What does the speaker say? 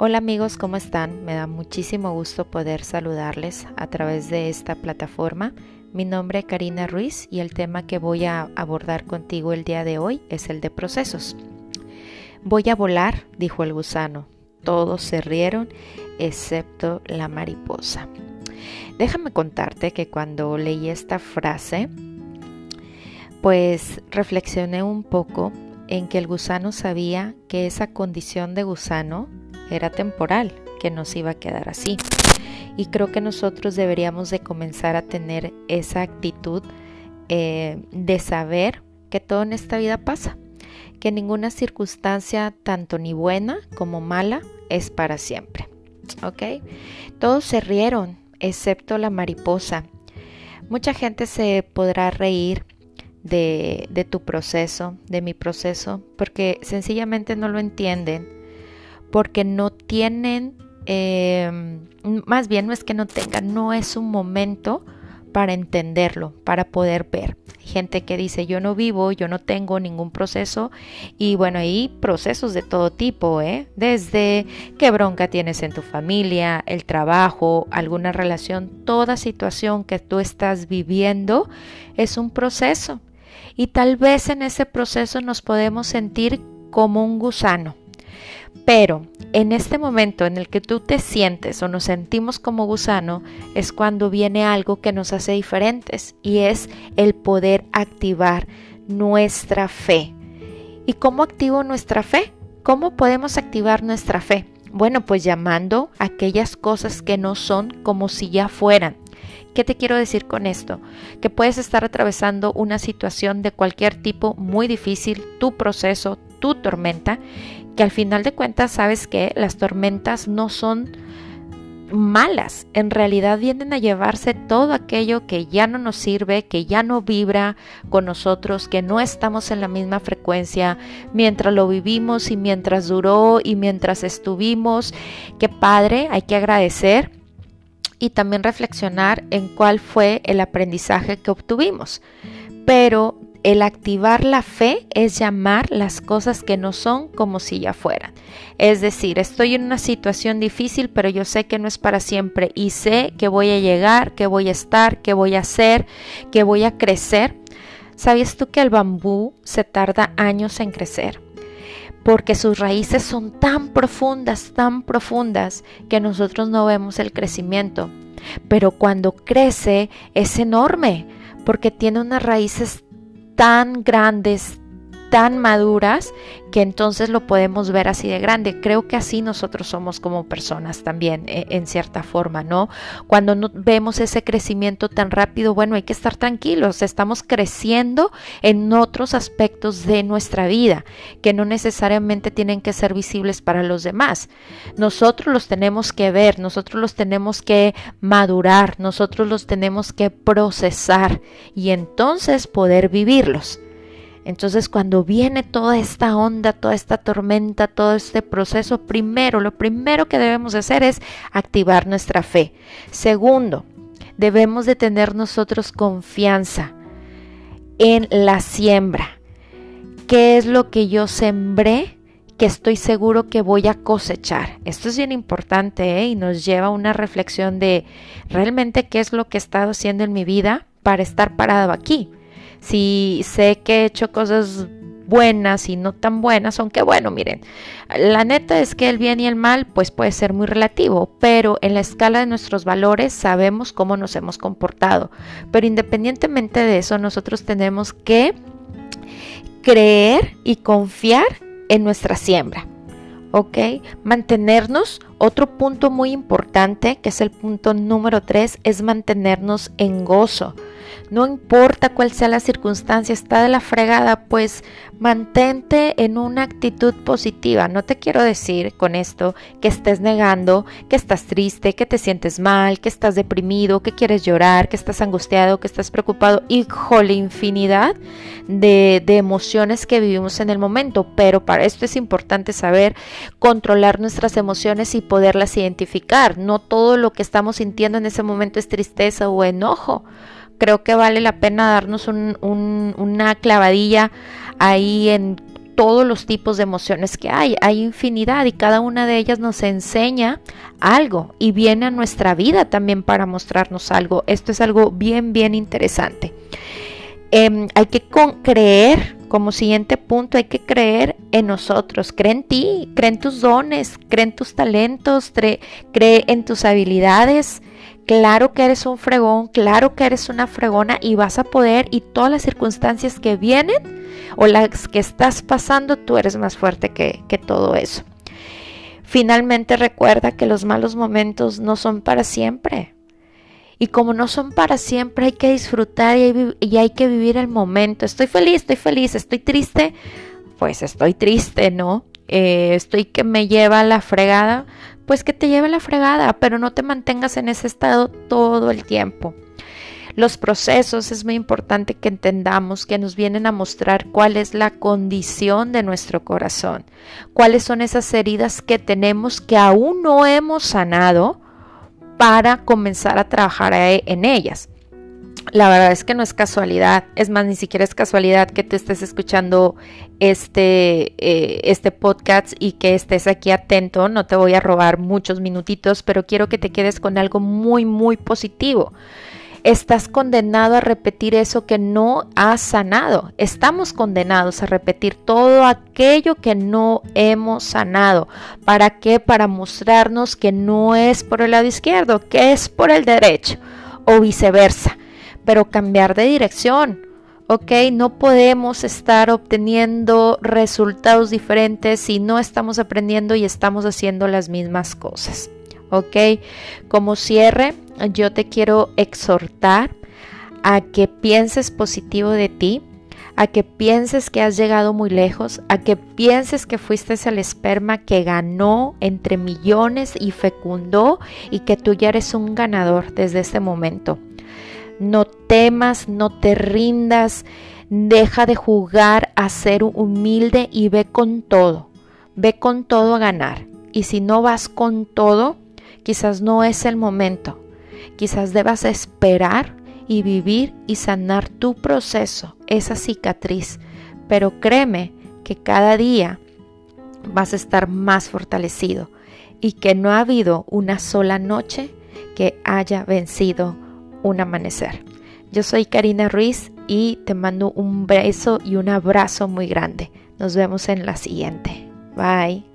Hola amigos, ¿cómo están? Me da muchísimo gusto poder saludarles a través de esta plataforma. Mi nombre es Karina Ruiz y el tema que voy a abordar contigo el día de hoy es el de procesos. Voy a volar, dijo el gusano. Todos se rieron excepto la mariposa. Déjame contarte que cuando leí esta frase, pues reflexioné un poco en que el gusano sabía que esa condición de gusano era temporal, que nos iba a quedar así. Y creo que nosotros deberíamos de comenzar a tener esa actitud eh, de saber que todo en esta vida pasa, que ninguna circunstancia, tanto ni buena como mala, es para siempre. ¿Ok? Todos se rieron, excepto la mariposa. Mucha gente se podrá reír de, de tu proceso, de mi proceso, porque sencillamente no lo entienden porque no tienen, em, más bien no es que no tengan, no es un momento para entenderlo, para poder ver. gente que dice yo no vivo, yo no tengo ningún proceso y bueno, hay procesos de todo tipo, ¿eh? desde qué bronca tienes en tu familia, el trabajo, alguna relación, toda situación que tú estás viviendo es un proceso y tal vez en ese proceso nos podemos sentir como un gusano pero en este momento en el que tú te sientes o nos sentimos como gusano es cuando viene algo que nos hace diferentes y es el poder activar nuestra fe. ¿Y cómo activo nuestra fe? ¿Cómo podemos activar nuestra fe? Bueno, pues llamando aquellas cosas que no son como si ya fueran. ¿Qué te quiero decir con esto? Que puedes estar atravesando una situación de cualquier tipo muy difícil, tu proceso, tu tormenta, que al final de cuentas sabes que las tormentas no son malas, en realidad vienen a llevarse todo aquello que ya no nos sirve, que ya no vibra con nosotros, que no estamos en la misma frecuencia mientras lo vivimos y mientras duró y mientras estuvimos. Qué padre, hay que agradecer y también reflexionar en cuál fue el aprendizaje que obtuvimos. Pero el activar la fe es llamar las cosas que no son como si ya fueran. Es decir, estoy en una situación difícil, pero yo sé que no es para siempre y sé que voy a llegar, que voy a estar, que voy a hacer, que voy a crecer. ¿Sabías tú que el bambú se tarda años en crecer? Porque sus raíces son tan profundas, tan profundas, que nosotros no vemos el crecimiento. Pero cuando crece es enorme, porque tiene unas raíces tan grandes, tan maduras, que entonces lo podemos ver así de grande. Creo que así nosotros somos como personas también, e, en cierta forma, ¿no? Cuando no vemos ese crecimiento tan rápido, bueno, hay que estar tranquilos, estamos creciendo en otros aspectos de nuestra vida, que no necesariamente tienen que ser visibles para los demás. Nosotros los tenemos que ver, nosotros los tenemos que madurar, nosotros los tenemos que procesar y entonces poder vivirlos. Entonces cuando viene toda esta onda, toda esta tormenta, todo este proceso, primero, lo primero que debemos hacer es activar nuestra fe. Segundo, debemos de tener nosotros confianza en la siembra. ¿Qué es lo que yo sembré? que estoy seguro que voy a cosechar. Esto es bien importante ¿eh? y nos lleva a una reflexión de realmente qué es lo que he estado haciendo en mi vida para estar parado aquí si sé que he hecho cosas buenas y no tan buenas, aunque bueno, miren, la neta es que el bien y el mal pues puede ser muy relativo, pero en la escala de nuestros valores sabemos cómo nos hemos comportado. Pero independientemente de eso, nosotros tenemos que creer y confiar en nuestra siembra. ¿ok? Mantenernos, otro punto muy importante, que es el punto número tres, es mantenernos en gozo. No importa cuál sea la circunstancia, está de la fregada, pues mantente en una actitud positiva. No te quiero decir con esto que estés negando, que estás triste, que te sientes mal, que estás deprimido, que quieres llorar, que estás angustiado, que estás preocupado. Híjole, infinidad de, de emociones que vivimos en el momento. Pero para esto es importante saber controlar nuestras emociones y poderlas identificar. No todo lo que estamos sintiendo en ese momento es tristeza o enojo creo que vale la pena darnos una clavadilla ahí en todos los tipos de emociones que hay. Hay infinidad y cada una de ellas nos enseña algo y viene a nuestra vida también para mostrarnos algo. Esto es algo bien, bien interesante. Em, hay que creer, como siguiente punto, hay que creer en nosotros. Cree en ti, cree en tus dones, cree en tus talentos, cree en tus habilidades. Claro que eres un fregón, claro que eres una fregona y vas a poder y todas las circunstancias que vienen o las que estás pasando, tú eres más fuerte que, todo eso. Finalmente recuerda que los malos momentos no son para siempre. Y como no son para siempre, hay que disfrutar y hay, que vivir el momento. Estoy feliz, estoy feliz, estoy triste. Pues estoy triste, ¿no? Eh, estoy que me lleva la fregada. Pues que te lleve la fregada, pero no te mantengas en ese estado todo el tiempo. Los procesos es muy importante que entendamos que nos vienen a mostrar cuál es la condición de nuestro corazón, cuáles son esas heridas que tenemos que aún no hemos sanado para comenzar a trabajar e, en ellas. La verdad es que no es casualidad, es más, ni siquiera es casualidad que te estés escuchando este, eh, este podcast y que estés aquí atento. No te voy a robar muchos minutitos, pero quiero que te quedes con algo muy, muy positivo estás condenado a repetir eso que no has sanado. Estamos condenados a repetir todo aquello que no hemos sanado. ¿Para qué? Para mostrarnos que no es por el lado izquierdo, que es por el derecho o viceversa. Pero cambiar de dirección. ¿ok? No podemos estar obteniendo resultados diferentes si no estamos aprendiendo y estamos haciendo las mismas cosas. ¿ok? Como cierre, yo te quiero exhortar a que pienses positivo de ti, a que pienses que has llegado muy lejos, a que pienses que fuiste el esperma que ganó entre millones y fecundó y que tú ya eres un ganador desde este momento. No temas, no te rindas, deja de jugar a ser humilde y ve con todo, ve con todo a ganar. Y si no vas con todo, Quizás no es el momento. Quizás debas esperar y vivir y sanar tu proceso, esa cicatriz. Pero créeme que cada día vas a estar más fortalecido y que no ha habido una sola noche que haya vencido un amanecer. Yo soy Karina Ruiz y te mando un beso y un abrazo muy grande. Nos vemos en la siguiente. Bye.